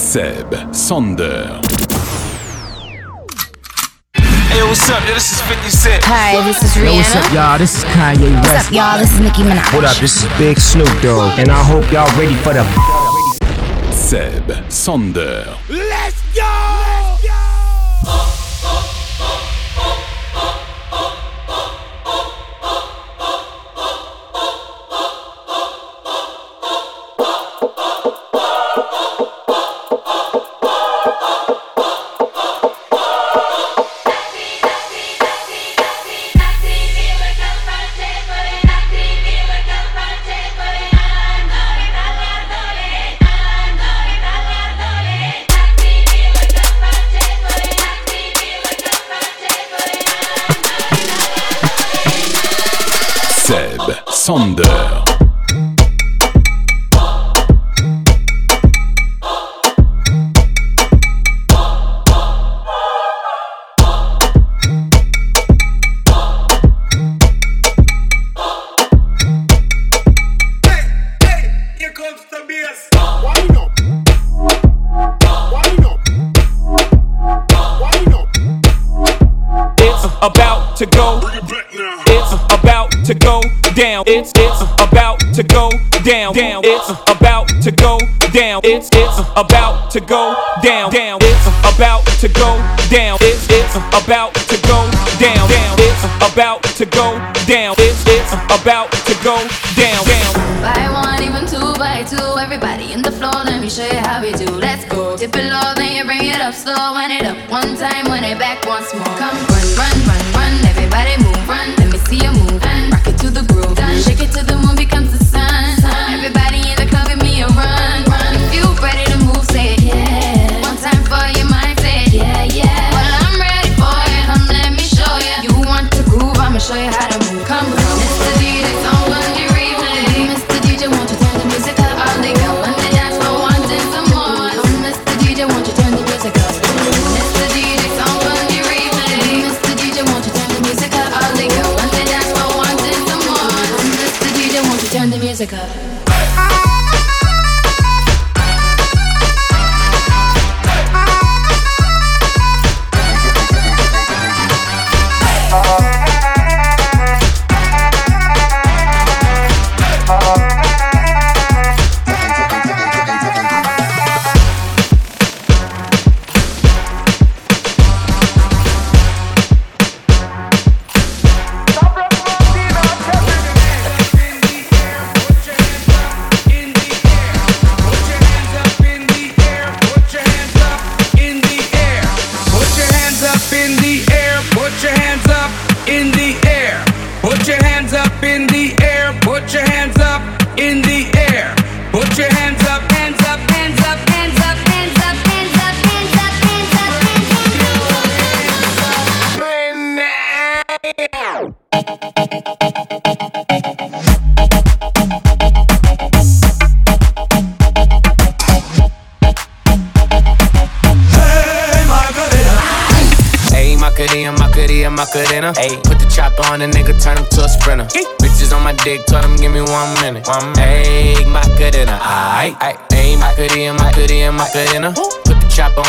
Seb, Sander. Hey, what's up? Yo, this is 50 Cent. Hi, this is Rihanna. Yo, what's up, y'all? This is Kanye What's up, y'all? This is Nicki Minaj. What up? This is Big Snoop Dogg, and I hope y'all ready for the. Seb, Sander. Seb,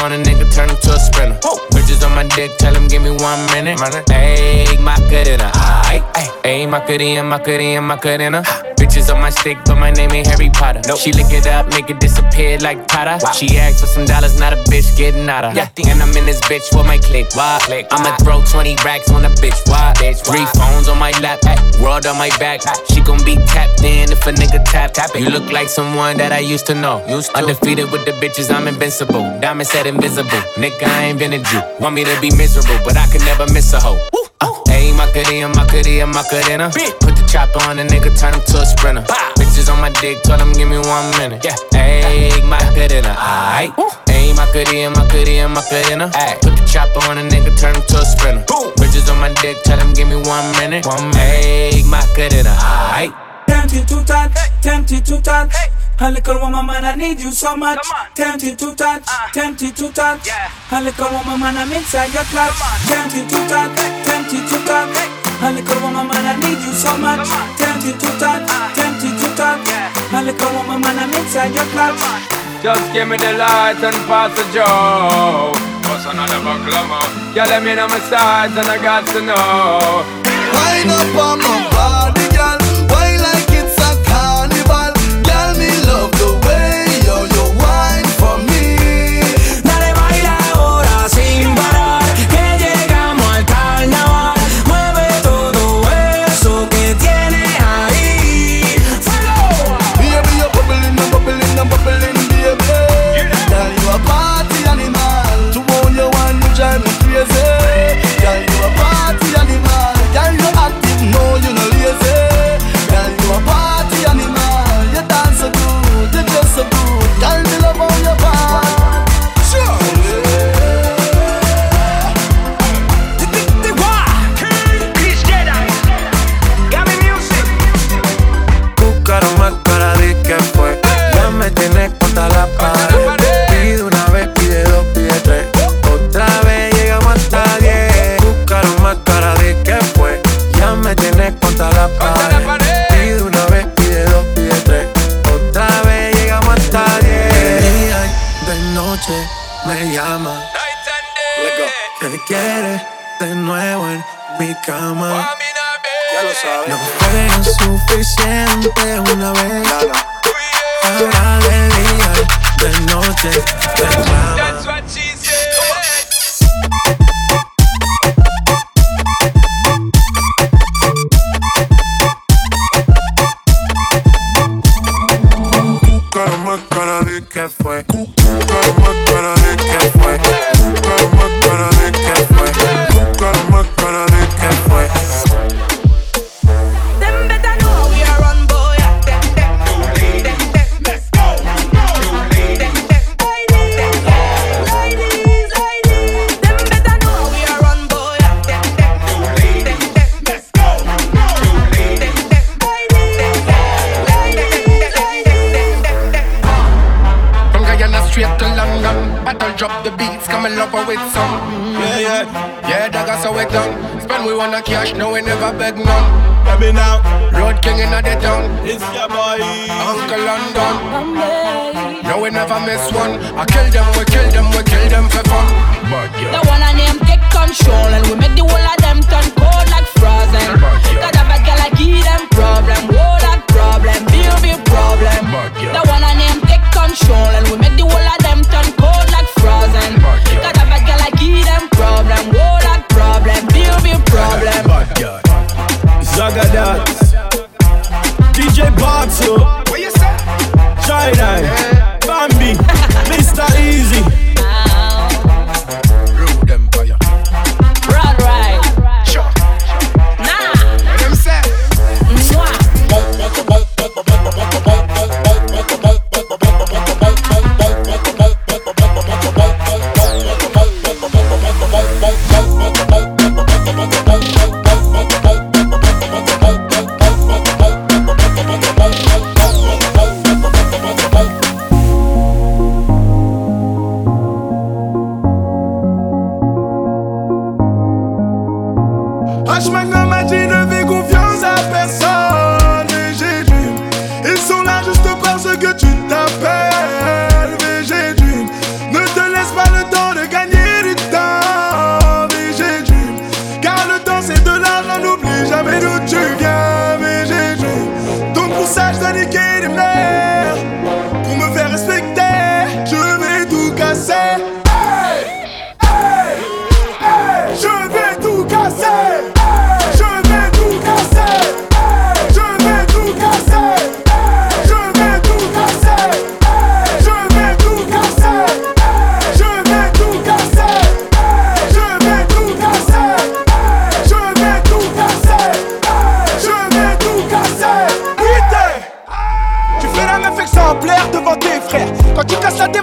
on a nigga, turn him to a sprinter. Bitches on my dick, tell him give me one minute. Ayy, Macarena, aight. Ayy, Macarena, Macarena, Macarena. Bitches on my stick, but my name ain't Harry Potter. She lick it up, make it disappear like Potter. She asked for some dollars, not a bitch getting out of her. And I'm in this bitch for my click. Why? click. I'ma throw 20 racks on a bitch. Why? bitch. Three phones on my lap, world on my back. She gon' be tapped in if a nigga tap. tap it. You look like someone that I used to know. Undefeated with the bitches, I'm invincible. Diamond said invisible. Nigga, I ain't been a Jew. Want me to be miserable, but I can never miss a hoe. Uh, Put the chopper on a nigga, turn him to a sprinter. Bitches on my dick, told him give me one minute. Yeah. Ayy, Macarena, aight. Ayy, Macarena, Macarena, Macarena. Ayy. Put the chopper on a nigga, turn him to a sprinter. Bitches on my dick, tell him give me one minute. One minute. Ayy, Macarena, aight. Tempted to touch, tempted to touch. A little woman, man, I need you so much. Tempted to touch, tempted to touch. A little woman, man, I'm inside your clutch. Tempted to touch, tempted to touch. A little woman, man, I need you so much. Tempted to touch, tempted to touch. A little woman, man, I'm inside your clutch. Just give me the light and pass the joe. What's another baklava? Yeah, let me know my size and I got to know. Wind up on my body.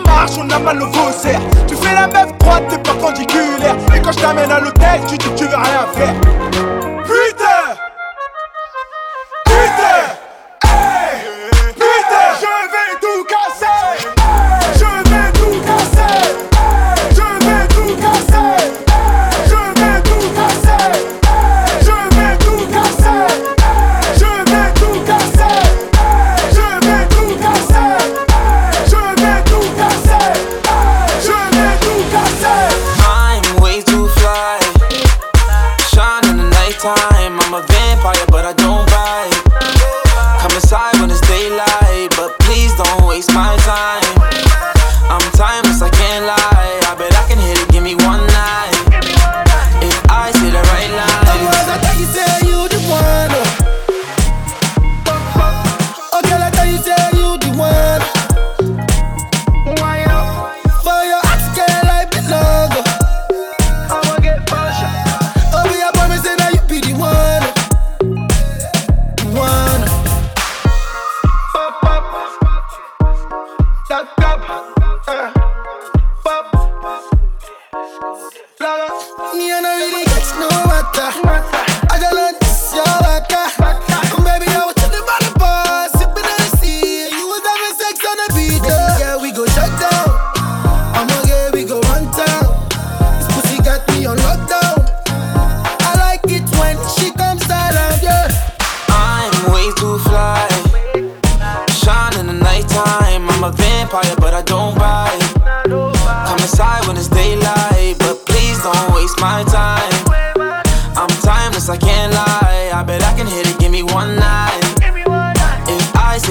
marche, on a mal au faux cerf. Tu fais la meuf droite, t'es perpendiculaire. Et quand je t'amène à l'hôtel, tu dis que tu veux rien faire.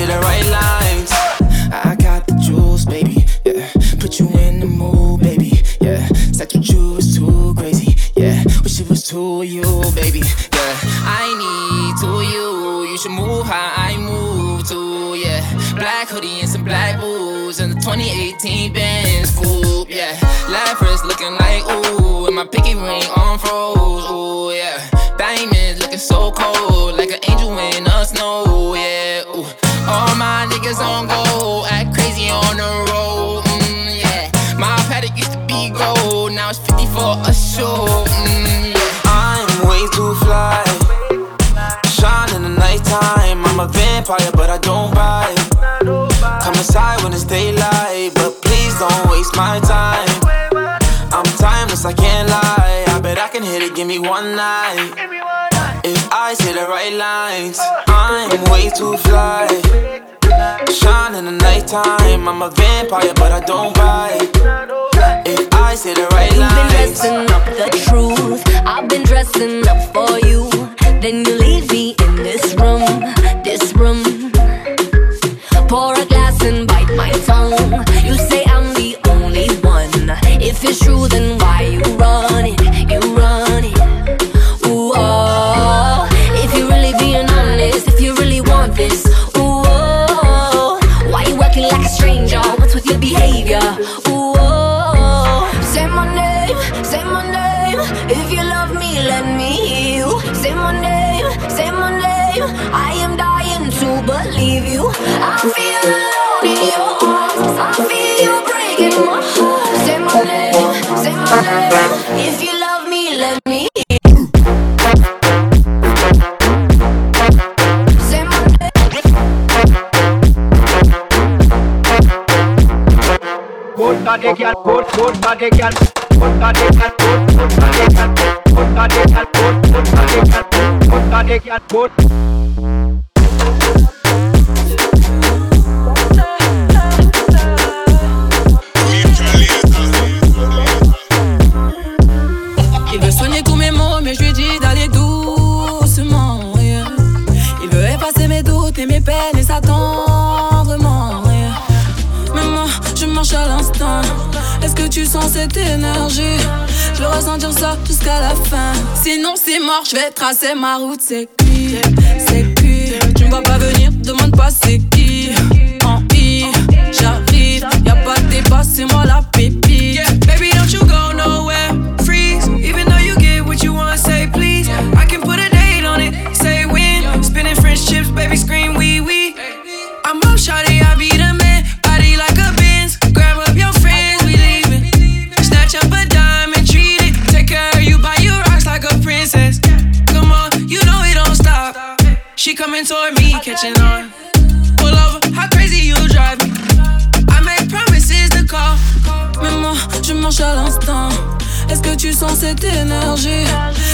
The right lines, I got the juice, baby. Yeah, put you in the mood, baby. Yeah, said you choose too crazy. Yeah, wish it was of you, baby. Yeah, I need to you. You should move how I move to. Yeah, black hoodie and some black boots and the 2018 Benz coupe. Yeah, Lapras looking like ooh, and my pinky ring on froze. Timeless, I can't lie. I bet I can hit it, give me one night. If I say the right lines, I'm way too fly. Shine in the nighttime. I'm a vampire, but I don't bite. If I say the right lines, You've been lines. dressing up the truth. I've been dressing up for you. Then you leave me in this room, this room. Pour a glass and bite my tongue. You say If it's true, then why you love me. Take your coat, coat, take your coat, take your coat, take your coat, take your coat, take your coat, take your coat. Tu sens cette énergie Je veux ressentir ça jusqu'à la fin. Sinon, c'est mort, je vais tracer ma route. C'est cuit, c'est cuit. Tu me vois pas venir, demande pas c'est qui. En I, j'arrive, y'a pas de débat, c'est moi la pépite. Yeah, baby, don't you go nowhere. Freeze, even though you get what you want, say please. I can put a date on it, say when. Spinning French chips, baby, scream wee wee. Coming toward me, catching on. Pull over, how crazy you drive me. I make promises to call. Mais moi, je marche à l'instant. Est-ce que tu sens cette énergie?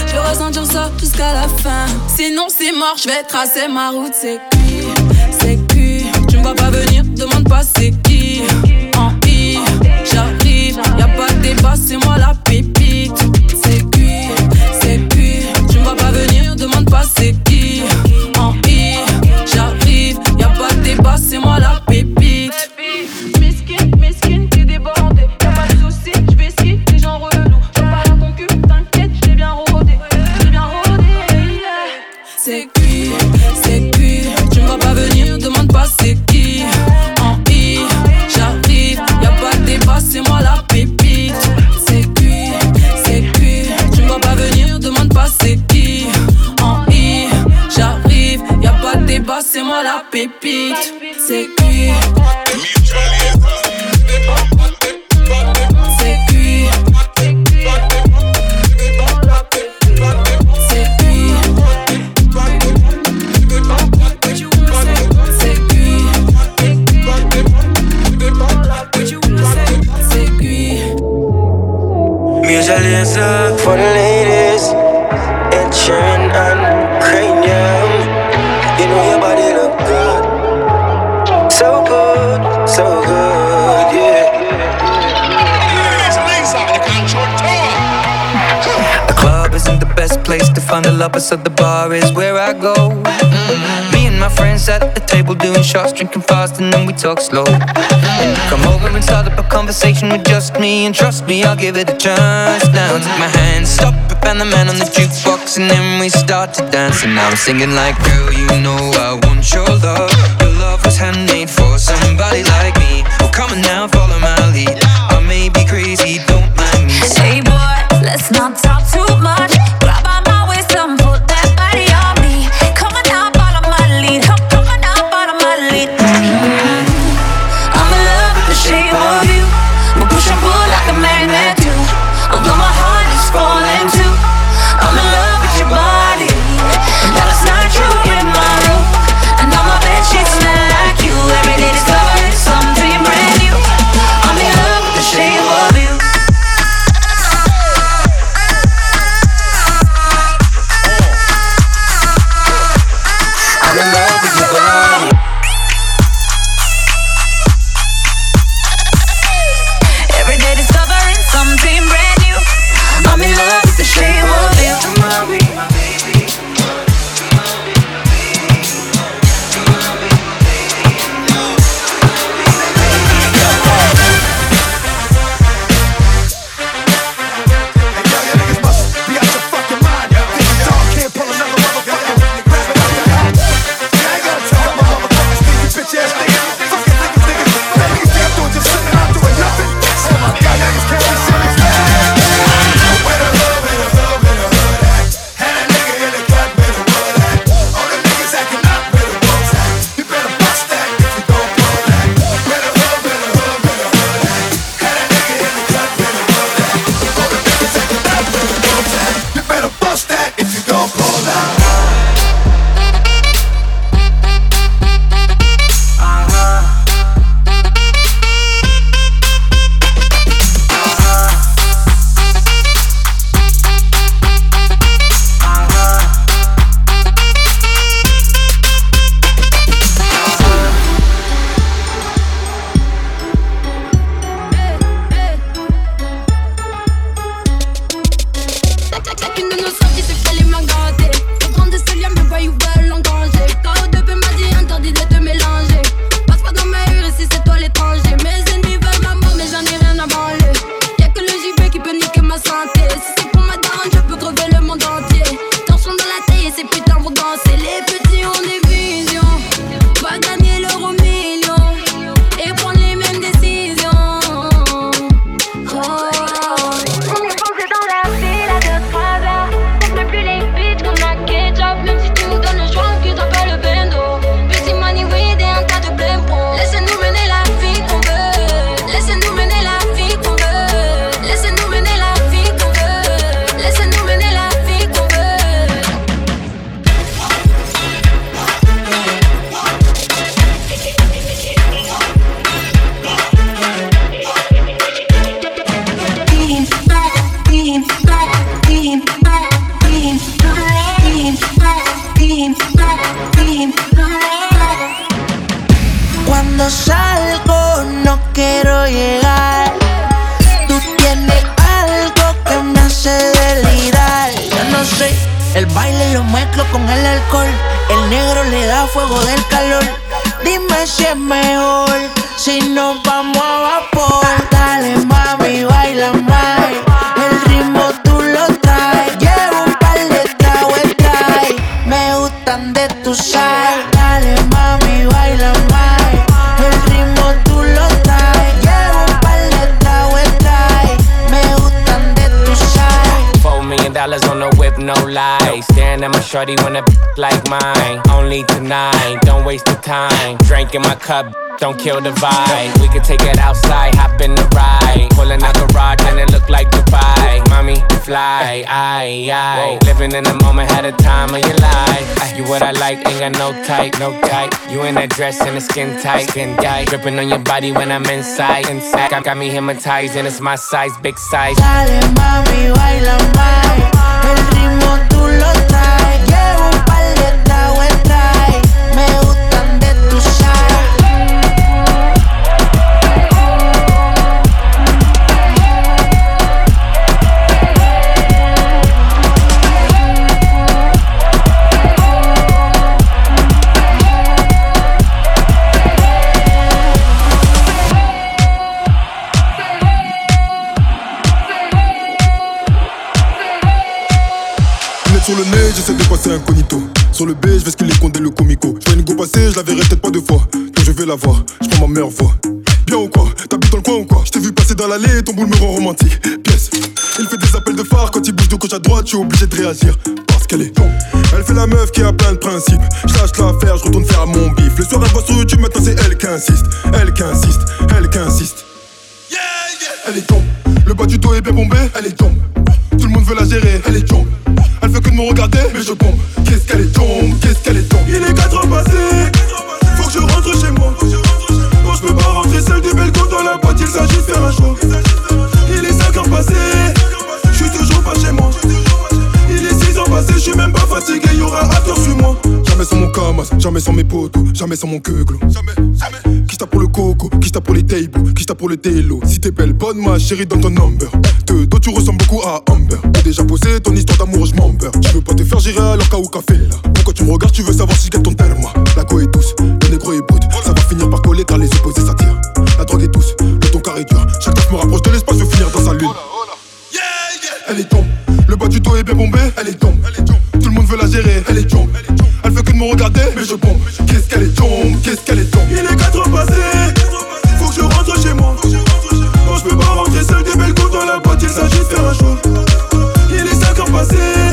Je vais ressentir ça jusqu'à la fin. Sinon, c'est mort, je vais tracer ma route. C'est cuit, c'est cuit. Tu me vois pas venir, demande pas c'est qui. En I, j'arrive, y'a pas de débat, c'est moi la pépite. C'est cuit, c'est cuit. Tu me vois pas venir, demande pas c'est qui. negócio se pipi so the bar is where I go. Mm-hmm. Me and my friends at the table doing shots, drinking fast, and then we talk slow. And you come over and start up a conversation with just me, and trust me, I'll give it a chance. Now take my hand, stop it, and the man on the jukebox, and then we start to dance. And now I'm singing like, girl, you know I want your love. Your love was handmade for somebody like me. Oh, come on now, follow my lead. I may be crazy, don't mind me. Hey boy, let's not talk too Staring at my shorty when a like mine. Only tonight, don't waste the time. Drink in my cup, don't kill the vibe. We could take it outside, hop in the ride. Pulling out garage and it look like Dubai. Mommy, fly, aye, aye. Living in the moment, had a time of your life. You what I like, ain't got no type, no type. You in that dress and the skin tight, skin tight. Gripping on your body when I'm inside, inside. Got, got me hypnotized and it's my size, big size. Dale mami, baila más. La voir, je prends ma meilleure voix. Bien ou quoi? T'habites dans le coin ou quoi? Je t'ai vu passer dans l'allée, ton boule me rend romantique. Pièce. Il fait des appels de phare quand il bouge de gauche à droite, je suis obligé de réagir. Parce qu'elle est. Elle fait la meuf qui a plein de principes. Je lâche l'affaire, je retourne faire mon bif. Le soir, elle voit sur YouTube, maintenant c'est elle qui insiste. Elle qui insiste, elle qui insiste. Elle est tombe. Le bas du dos est bien bombé, elle est tombe. Tout le monde veut la gérer, elle est tombe. Elle fait que de me regarder, mais je bombe. Qu'est-ce qu'elle est tombe, qu'est-ce qu'elle est tombe. Il est 4 heures s'agit de faire un choix. Il est 5 heures passées, je suis toujours pas chez moi. Il est 6 heures passées, je suis même pas fatigué, y'aura after sur moi. Jamais sans mon camas, jamais sans mes potos, jamais sans mon queuglo. Jamais, jamais. Qui t'a pour le coco, qui t'a pour les tables, qui t'a pour le télo. Si t'es belle, bonne ma chérie, donne ton number. De dos, tu ressembles beaucoup à Amber. T'as déjà posé ton histoire d'amour, je m'en Je veux pas te faire gérer alors qu'à ou café là. Pourquoi tu me regardes, tu veux savoir si je gagne ton terme. La go est douce, le négro est brut. Ça va finir par coller car les opposés s'attirent. Est dur. Chaque taf me rapproche de l'espace, je finir dans sa lune. Elle est tombe, le bas du dos est bien bombé, elle est tombe. Tout le monde veut la gérer, elle est tombe. Elle fait que de me regarder, mais je bombe. Qu'est-ce qu'elle est tombe, qu'est-ce qu'elle est tombe? Il est 4 heures passées, faut que je rentre chez moi. Non, je peux pas rentrer seul des belles dans la boîte, il s'agit de faire un choix. Il est 5 heures passées,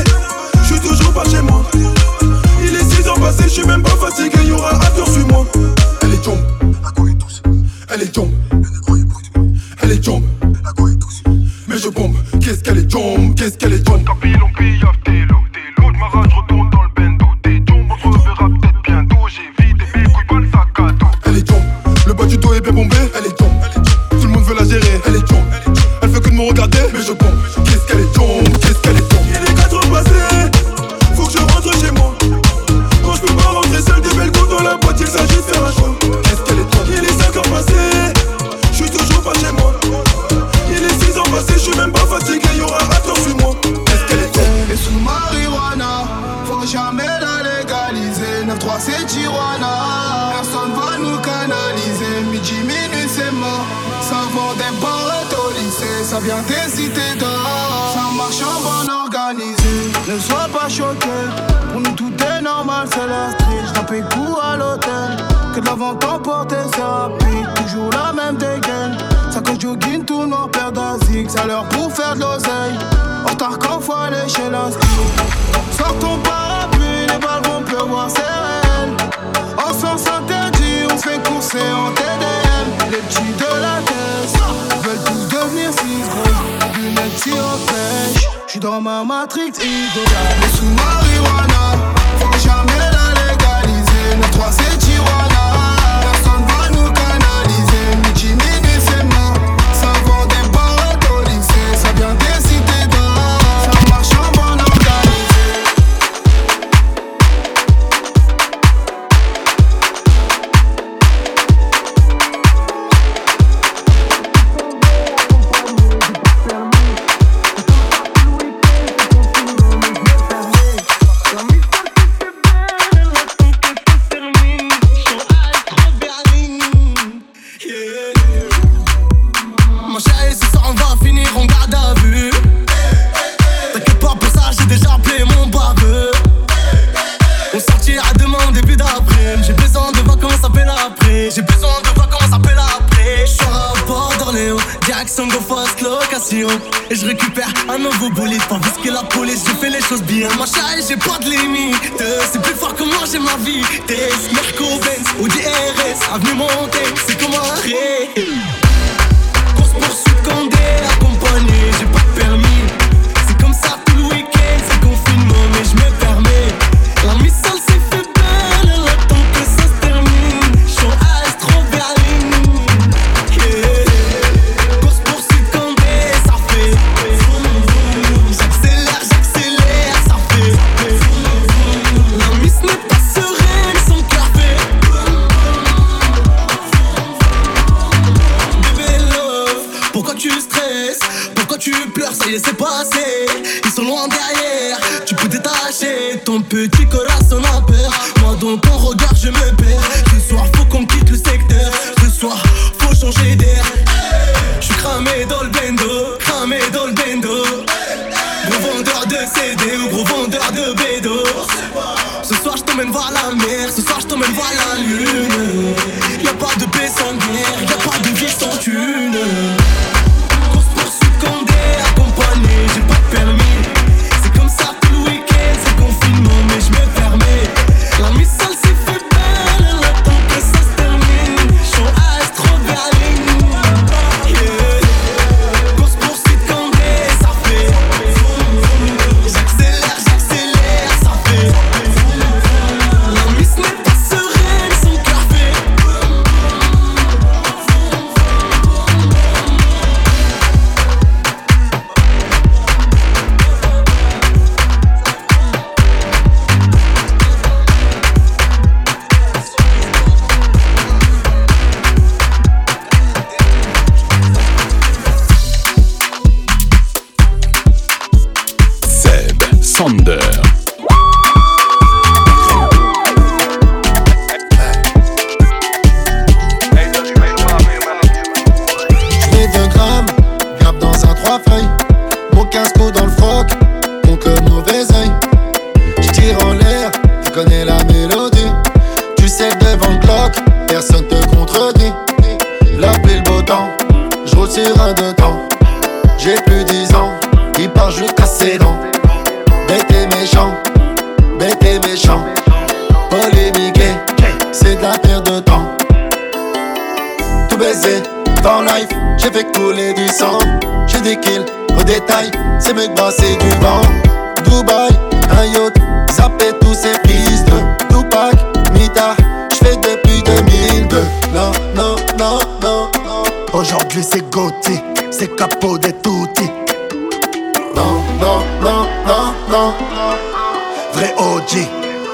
lune. Y'a pas de paix sans guerre, y'a pas de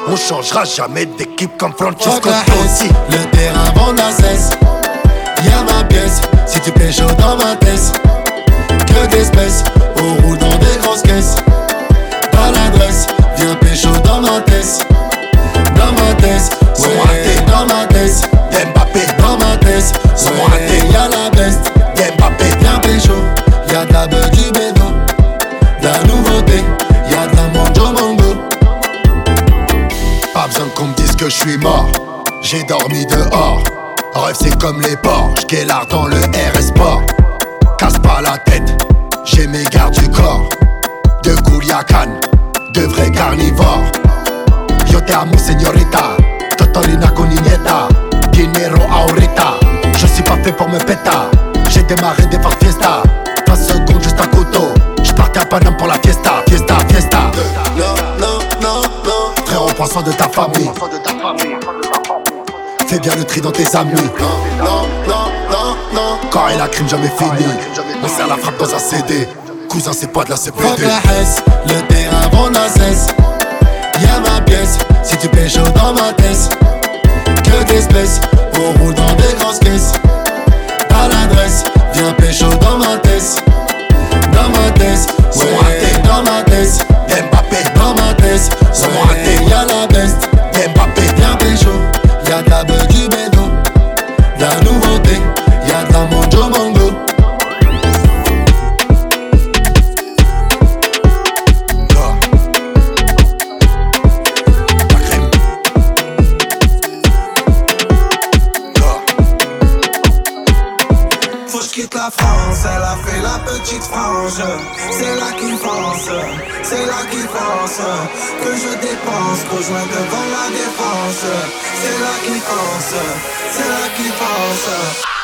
On changera jamais d'équipe comme Francesco Totti. le terrain vend la cesse. Y'a ma pièce, si tu plais chaud dans ma tête. Que d'espèces, on roule dans des grosses caisses. Pas l'adresse, viens pécho dans ma tête. Dans ma tête, ouais, Comme les porcs. J'guélard dans le RS Sport. Casse pas la tête, j'ai mes gardes du corps. De Culiacan, de vrais carnivores. Yo te amo, señorita. Totolina con niñeta. Dinero ahorita. Je suis pas fait pour me péta. J'ai démarré des fortes fiesta. 20 secondes juste à couteau. J'partais à Paname pour la fiesta. Fiesta, fiesta. Non, non, non, non. Frérot, prends soin de ta famille. Fais bien le tri dans tes amis. Non, non, non, non, non. Quand et la crime jamais fini. On serre la frappe dans un CD. Cousin, c'est pas de la Fuck CPD. la haisse, le terrain vend la cesse. Y'a ma pièce, si tu chaud dans ma tête. Que d'espèces, on roule dans des grosses caisses. Pas l'adresse, viens pécho dans ma tête. La France, elle a fait la petite frange. C'est là qui fonce, c'est là qui fonce. Que je dépense, rejoins devant la défense. C'est là qui fonce, c'est là qui fonce.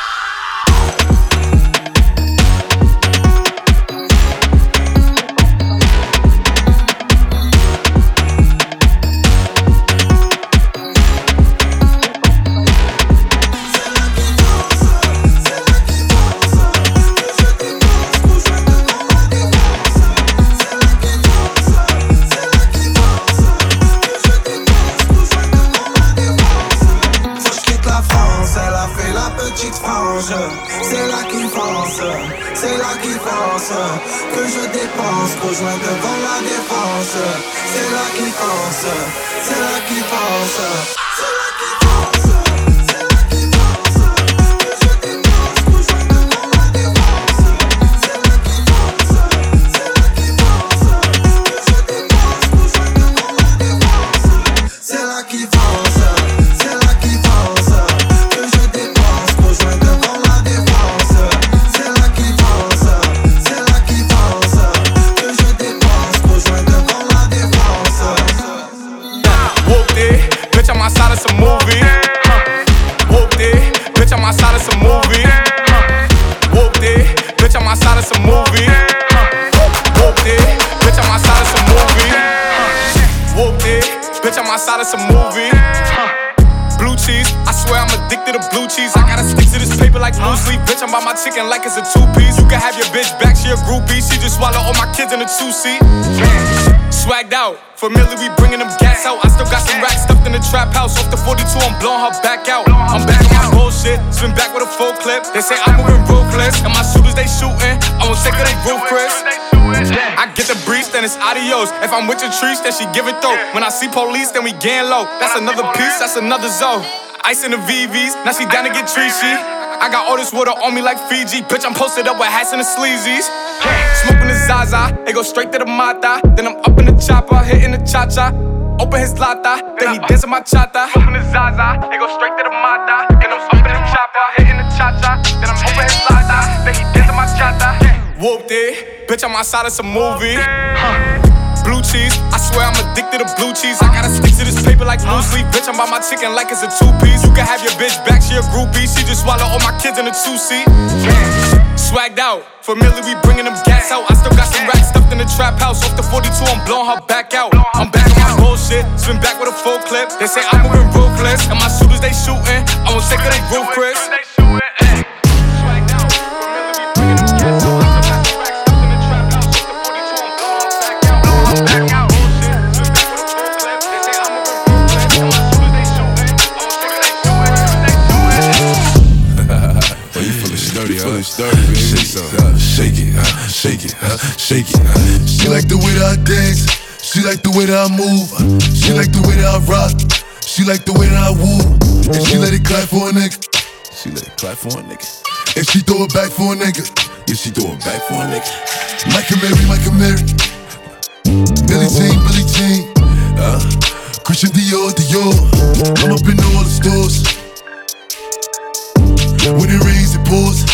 Chicken like it's a two piece. You can have your bitch back, she a groupie. She just swallow all my kids in a two seat. Swagged out, familiar, we bringing them gas out. I still got some racks stuffed in the trap house. Off the 42, I'm blowing her back out. I'm back on my bullshit, spin back with a full clip. They say I'm moving ruthless, and my shooters they shooting. I'm on sick of they roof, Chris. I get the breeze, then it's adios. If I'm with your trees, then she give it though. When I see police, then we gang low. That's another piece, that's another zone. Ice in the VVs, now she down to get treachy. I got all this water on me like Fiji. Bitch, I'm posted up with hats and the sleazies. Smoking the Zaza, it go straight to the Mata. Then I'm up in the chopper, hitting the cha cha. Open his lata, then he dancing my chata. Smoking the Zaza, it go straight to the Mata. Then I'm up in the chopper, hitting the cha cha. Then I'm open his lata, then he dancing my chata. Whooped it, bitch, I'm outside of some movie. Blue cheese, I swear I'm addicted to blue cheese. I gotta stick to this paper like blue sleep. Bitch, I'm by my chicken like it's a two piece. You can have your bitch back, she a groupie. She just swallow all my kids in a two seat. Swagged out, familiar, we bringing them gas out. I still got some racks stuffed in the trap house. Off the 42, I'm blowing her back out. I'm back on my bullshit, spin back with a full clip. They say I'm moving ruthless, and my shooters they shooting. I'm sick of they roof, shake it, uh, shake it. She like the way that I dance. She like the way that I move. She like the way that I rock. She like the way that I woo. And she let it clap for a nigga. She let it clap for a nigga. And she throw it back for a nigga. Yeah, she throw it back for a nigga. Micah Mary, Micah Mary. Billie Jean, Billie Jean. Uh, Christian Dior, Dior. I'm up in all the stores. When it rains, it pours.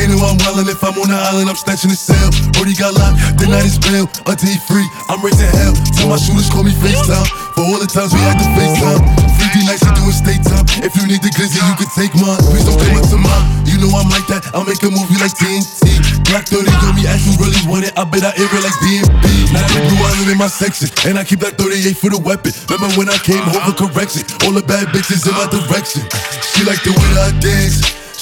They know I'm wildin' if I'm on the island, I'm snatching the cell. Brody got locked, the night is bail. Until he free, I'm raising hell. Tell my shooters call me FaceTime. For all the times we had to FaceTime. 50 nights to do a state time. If you need the glizzy, you can take mine. Please don't come up to mine. You know I'm like that. I'll make a movie like TNT. Black 30 on me, ask you really want it. I bet I air it like BNB. Now they blue island in my section. And I keep that 38 for the weapon. Remember when I came home for correction? All the bad bitches in my direction. She like the way I dance.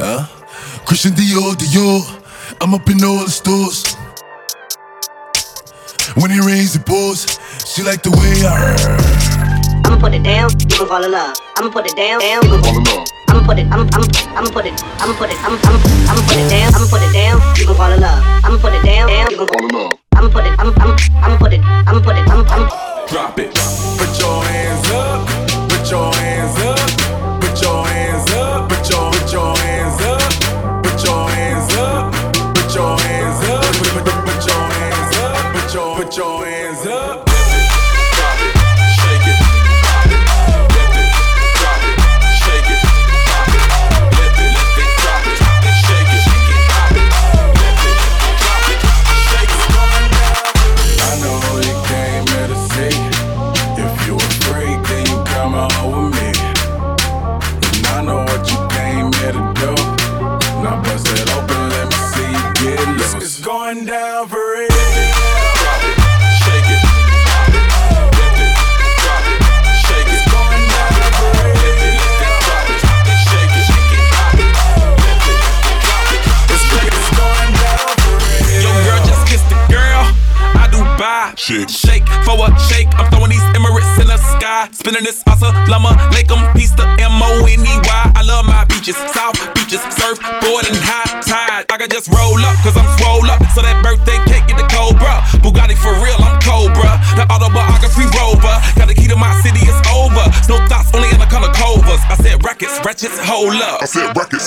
Uh, Christian Dior, Dior. I'm up in all the stores. When it rains, it pours. She like the way I heard. I'ma put it down, you gon' fall in love. I'ma put it down, down, you gon' fall in love. I'ma put it, I'ma, I'ma, I'ma put it, I'ma put it, I'ma, I'ma, I'ma put it down, I'ma put it down, you gon' fall in love. I'ma put it down, down, you gon' fall in love. I'ma put it, I'ma, I'ma, I'ma put it, I'ma put it, I'ma, I'ma. Drop it. Put your hands up. Put your hands up.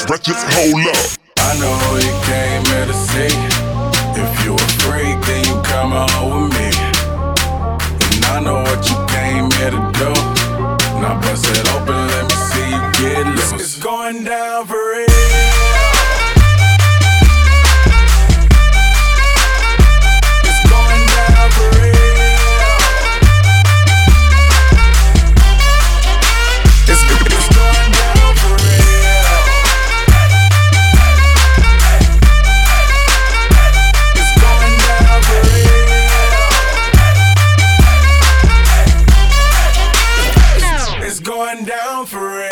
breakfast, hold up. going down for it.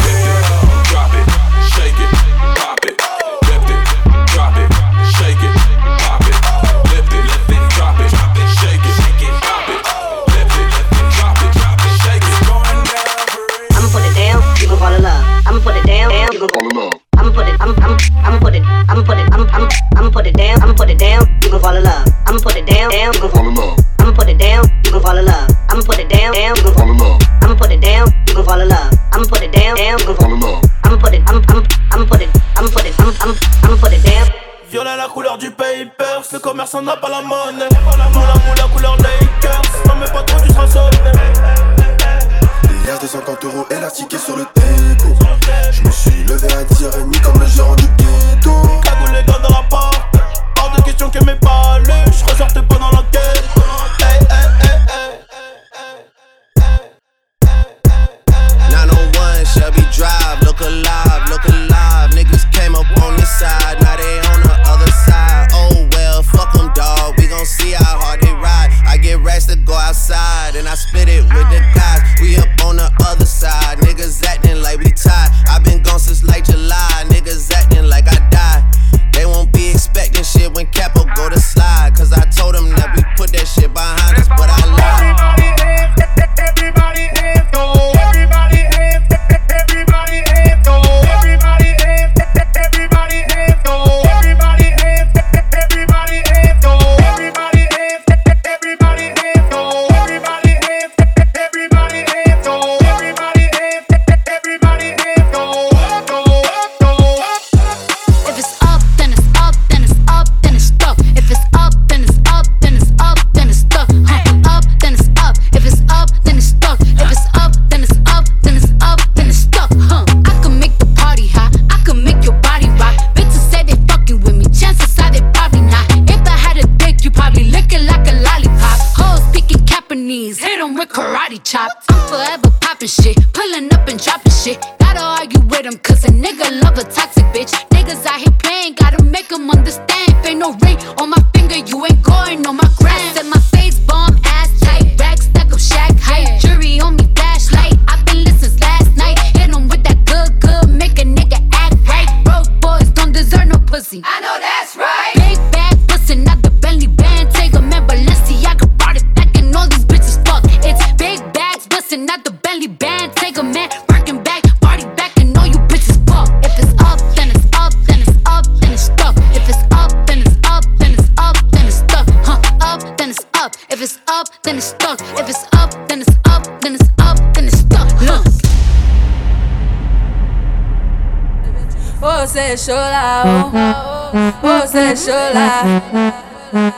lá, você chorar,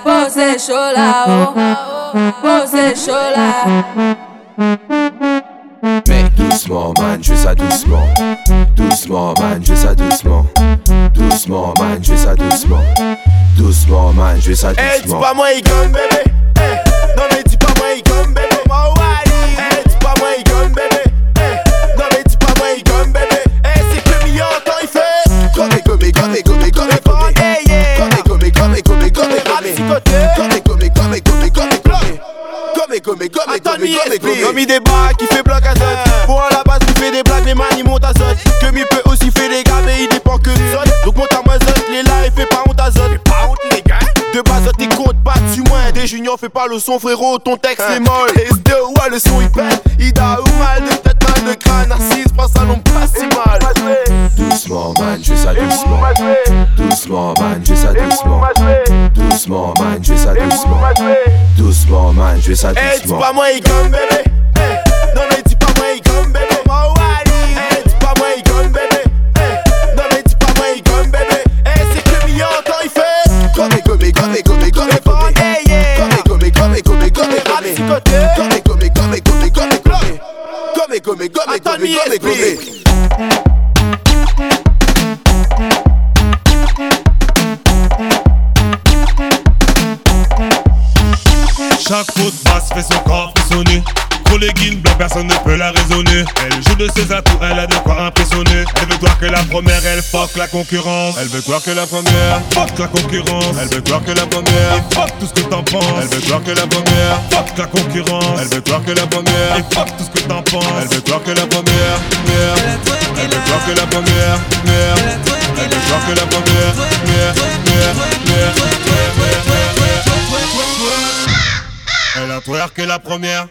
você chorar, você chorar. Mec, doucement, man, je ça doucement. Doucement, man, je ça doucement. Doucement, man, je ça doucement. Doucement, man, je ça eh, doucement. Eh, hey, dis pas moi, il gomme, bébé. Hey, non, mais dis pas moi, il gomme, bébé. Wow. gommé. Comme il débat, qui fait bloc à zone. Pour à la base, qui fait des blagues, les man, ils montent à zone. Que mi peut fais pas le son, frérot, ton texte est molle. S2, ouais, le son il pète. Ida ou mal de tête, mal de crâne, assise, prends ça non pas si mal. Doucement, man, je ça doucement. Doucement, man, je ça doucement. Doucement, man, je ça doucement. Doucement, man, je ça Hey, dis doucement. pas moi, il comme bébé. côté. Gomme et gomme et gomme et gomme et gomme et gomme gomme gomme Chaque coup fait son corps Blancs, personne ne peut la raisonner. Elle joue de ses atouts, elle a de quoi impressionner. Elle veut croire que la première, elle fuck la concurrence. Elle veut croire que la première, fuck la concurrence. Elle veut croire que la première, fuck tout ce que t'en penses. Elle veut croire que la première, fuck la concurrence. Elle veut croire que la première, et fuck tout ce que t'en penses. Elle veut croire que la première. Elle veut croire que la première. Elle veut croire que la première. Elle a twerké la première.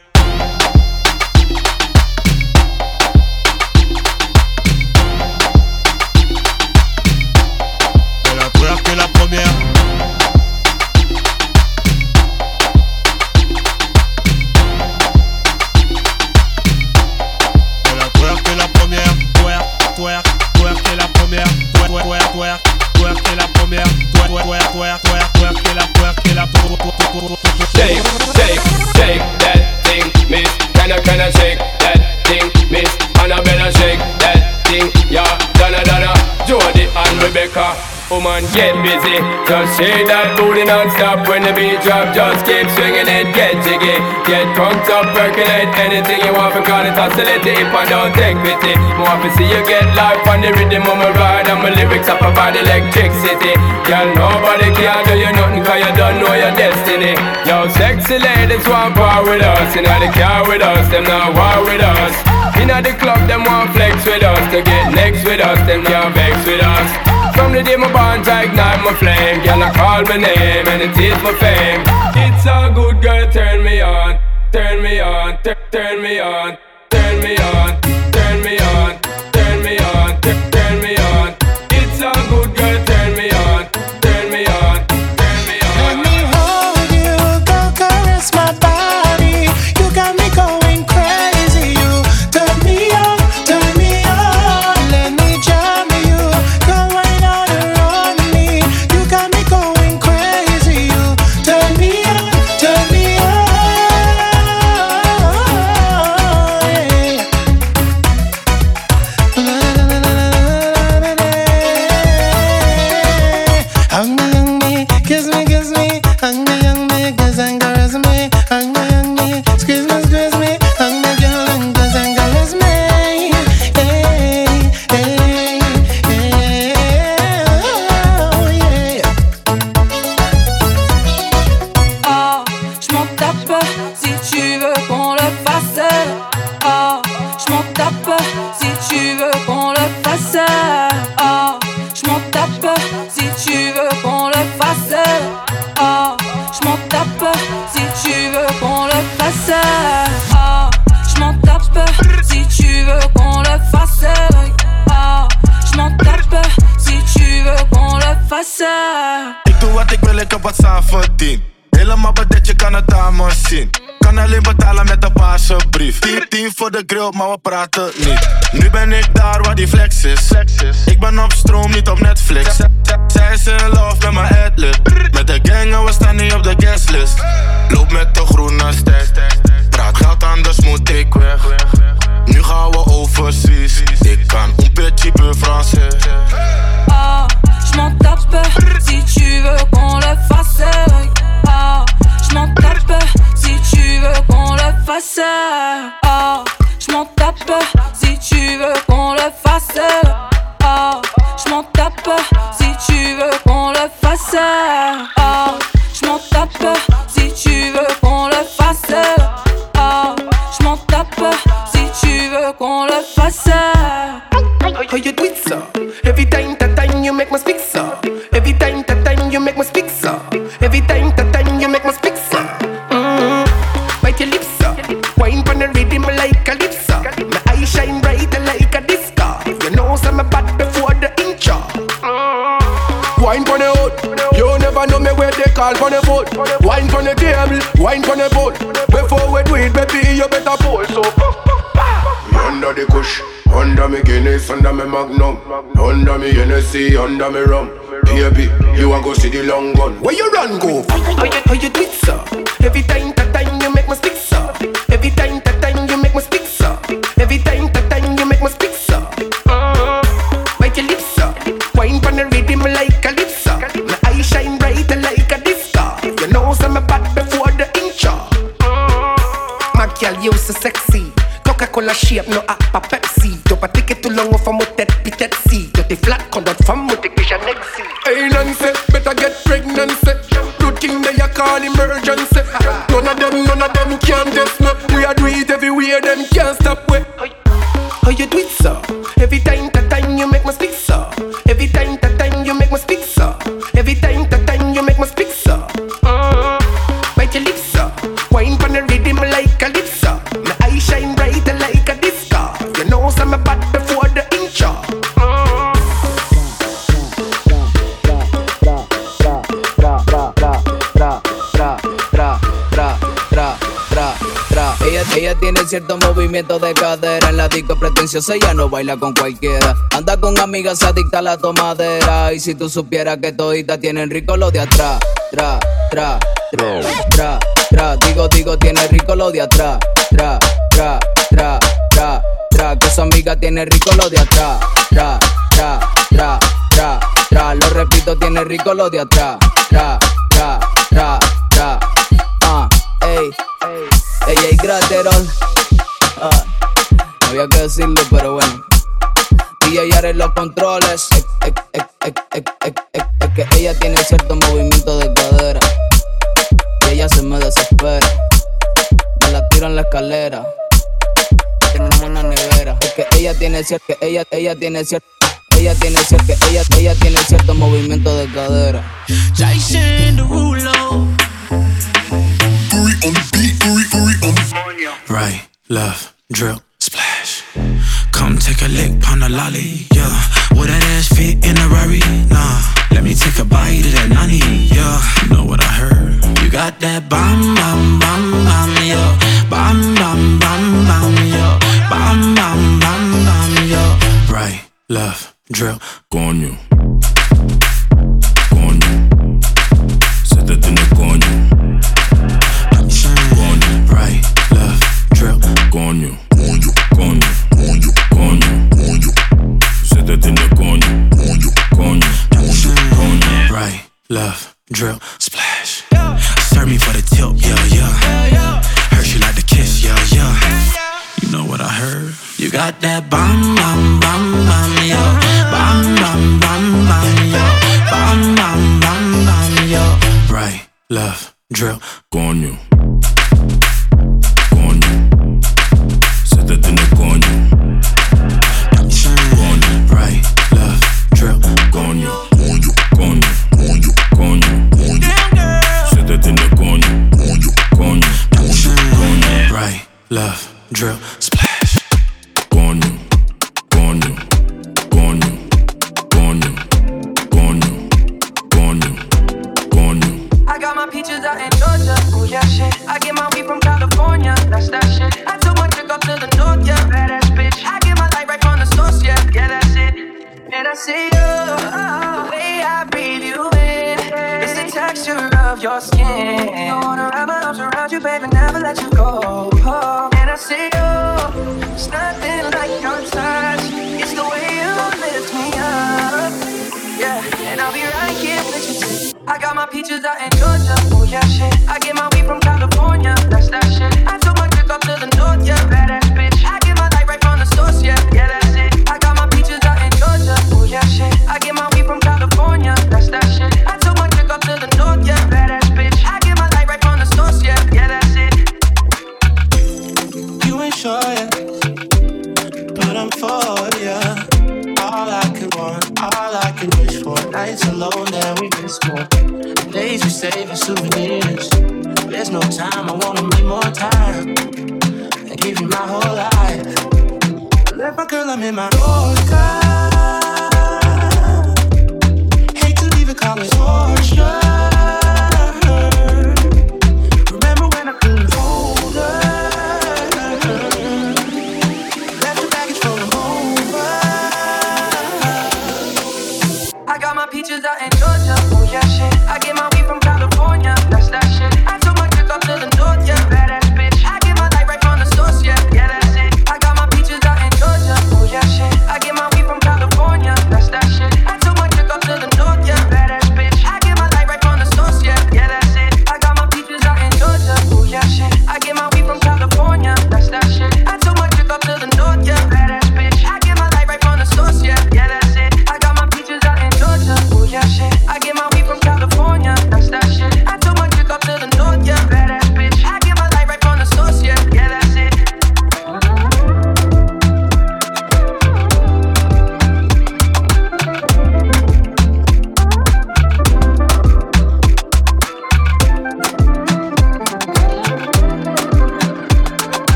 Woman, get busy. Just shake that booty non-stop when the beat drop. Just keep swinging it, get jiggy. Get crunked up, percolate anything you want. Because it's oscillating if I don't take pity. More to see you get life on the rhythm of my ride. And my lyrics up about electricity. Girl, nobody can do you nothing cause you don't know your destiny. Yo, sexy ladies want part with us. You know the car with us, them not war with us. Inna the club, them want flex with us. To get next with us, them can't vex with us. From the day my bond, I ignite my flame. Girl, I call my name and it is my fame. It's a good girl, turn me on, turn me on, tur- turn me on, turn me on, 10, 10 voor de grill, maar we praten niet. Nu ben ik daar waar die flex is. Ik ben op stroom, niet op Netflix. Zij is in love met mijn adlib. Met de gang en we staan niet op de guestlist. Loop met de groene stijl. Praat geld, anders moet ik weg. Nu gaan we overseas. Ik kan un petit peu français. Ah, je m'en tape si tu veux qu'on le fasse. Ah, je m'en tape si tu veux qu'on le fasse. Where they call pon the foot. Wine pon the table, wine pon the boat. Before we do it, baby, you better pull. So, under the kush. Under me Guinness, under me Magnum Under me Hennessy, under me rum Baby, you a go see the long gun Where you run go? How you, how you do it, sir? Every time, Coca-Cola shape, no app a Pepsi. T'as pas ticket cierto movimiento de cadera En la disco pretenciosa ella no baila con cualquiera Anda con amigas adictas a la tomadera Y si tú supieras que toditas tienen rico lo de atrás Tra, tra, tra, tra, tra Digo, digo, tiene rico lo de atrás Tra, tra, tra, tra, tra Que su amiga tiene rico lo de atrás Tra, tra, tra, tra, tra Lo repito, tiene rico lo de atrás Tra, tra, tra, tra Ah, ey, ey es Graterol. Ah, no había que decirlo, pero bueno. DJ Yara en los controles. Es, es, es, es, es, es, es, es que ella tiene cierto movimiento de cadera. Y ella se me desespera. Me la tiro en la escalera. Tenemos una nevera. Es que ella tiene cierto, que ella, ella tiene cierto. Ella tiene cierto, ella, ella tiene cierto movimiento de cadera. Jason Derulo. Right, left, drill, splash. Come take a lick, pon a lolly, yeah. Would that ass fit in a Rari? Nah. Let me take a bite of that nani, yeah. You know what I heard? You got that bam, bam, bam, bam, yeah. Bam, bam, bam, bam, yeah. Bam, bam, bam, bam, yeah. Right, left, drip, coño. Coño. Drip, splash. Serve me for the tip, yeah, yeah. Heard she like to kiss, yeah, yeah. You know what I heard? You got that bam, bam, bam, bam, yeah. Bam, bam, bam, bam, yeah. Bam, bam, bam, bam, yeah. Right, left, drip, coño. Coño. I got my peaches out in Georgia, oh yeah shit. I get my weed from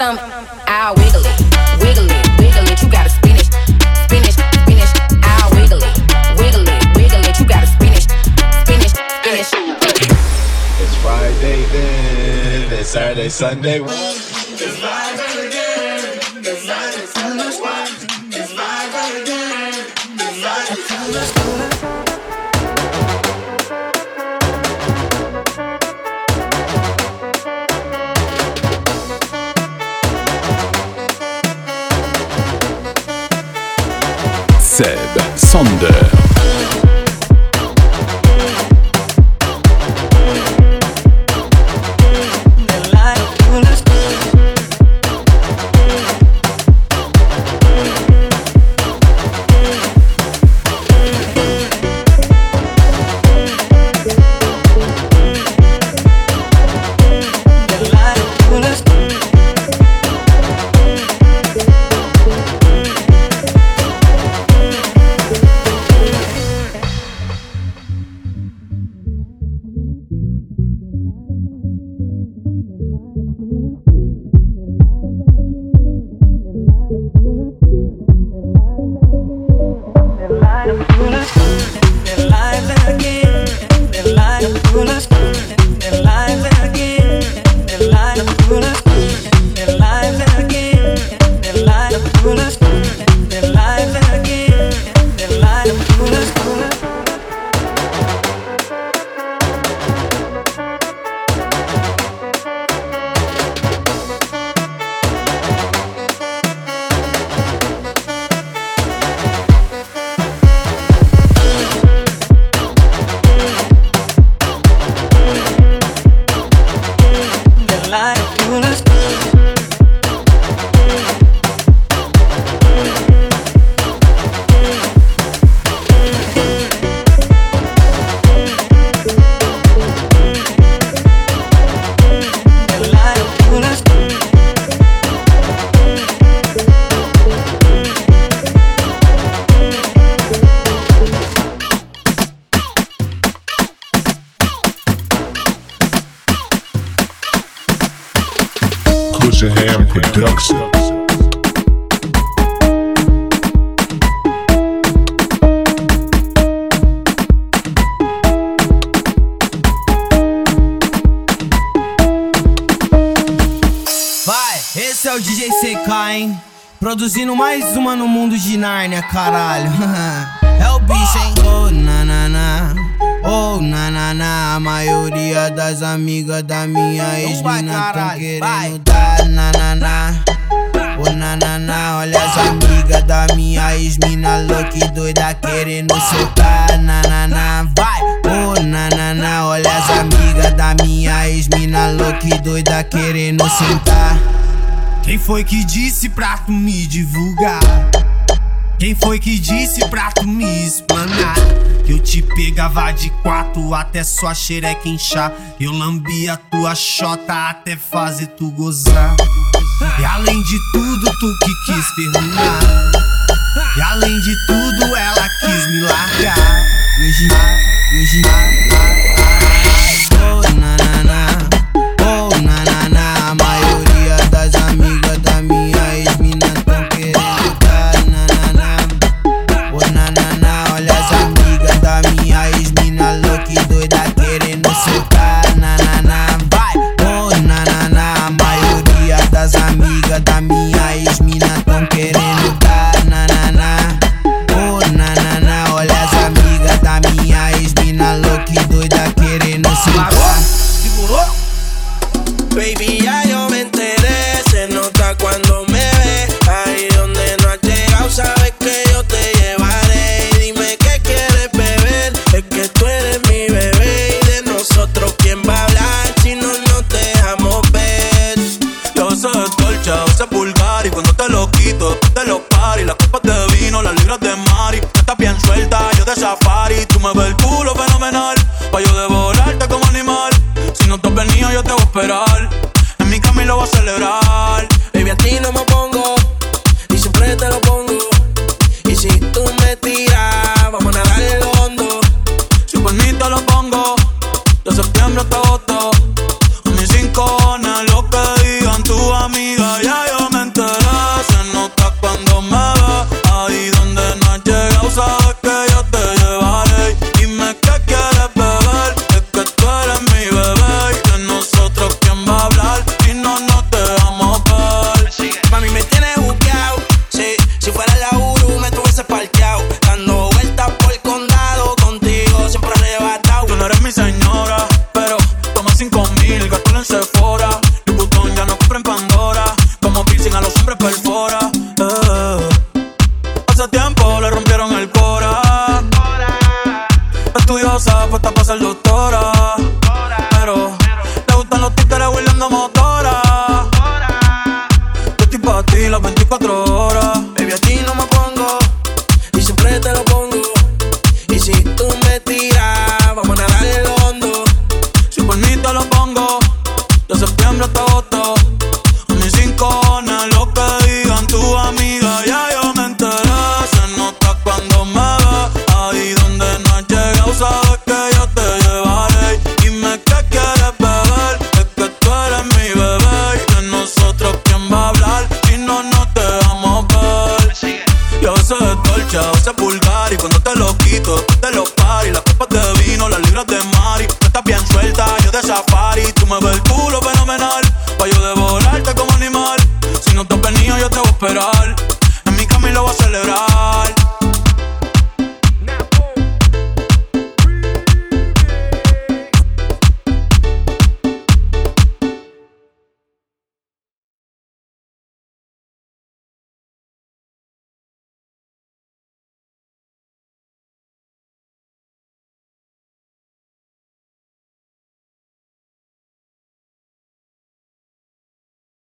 You Sunday. da minha ex-mina louca e doida querendo sentar. Quem foi que disse pra tu me divulgar? Quem foi que disse pra tu me explanar? Que eu te pegava de quatro até sua xereca inchar. Eu lambia tua xota até fazer tu gozar. E além de tudo, tu que quis terminar. E além de tudo, ela quis me largar. Hoje, hoje, hoje.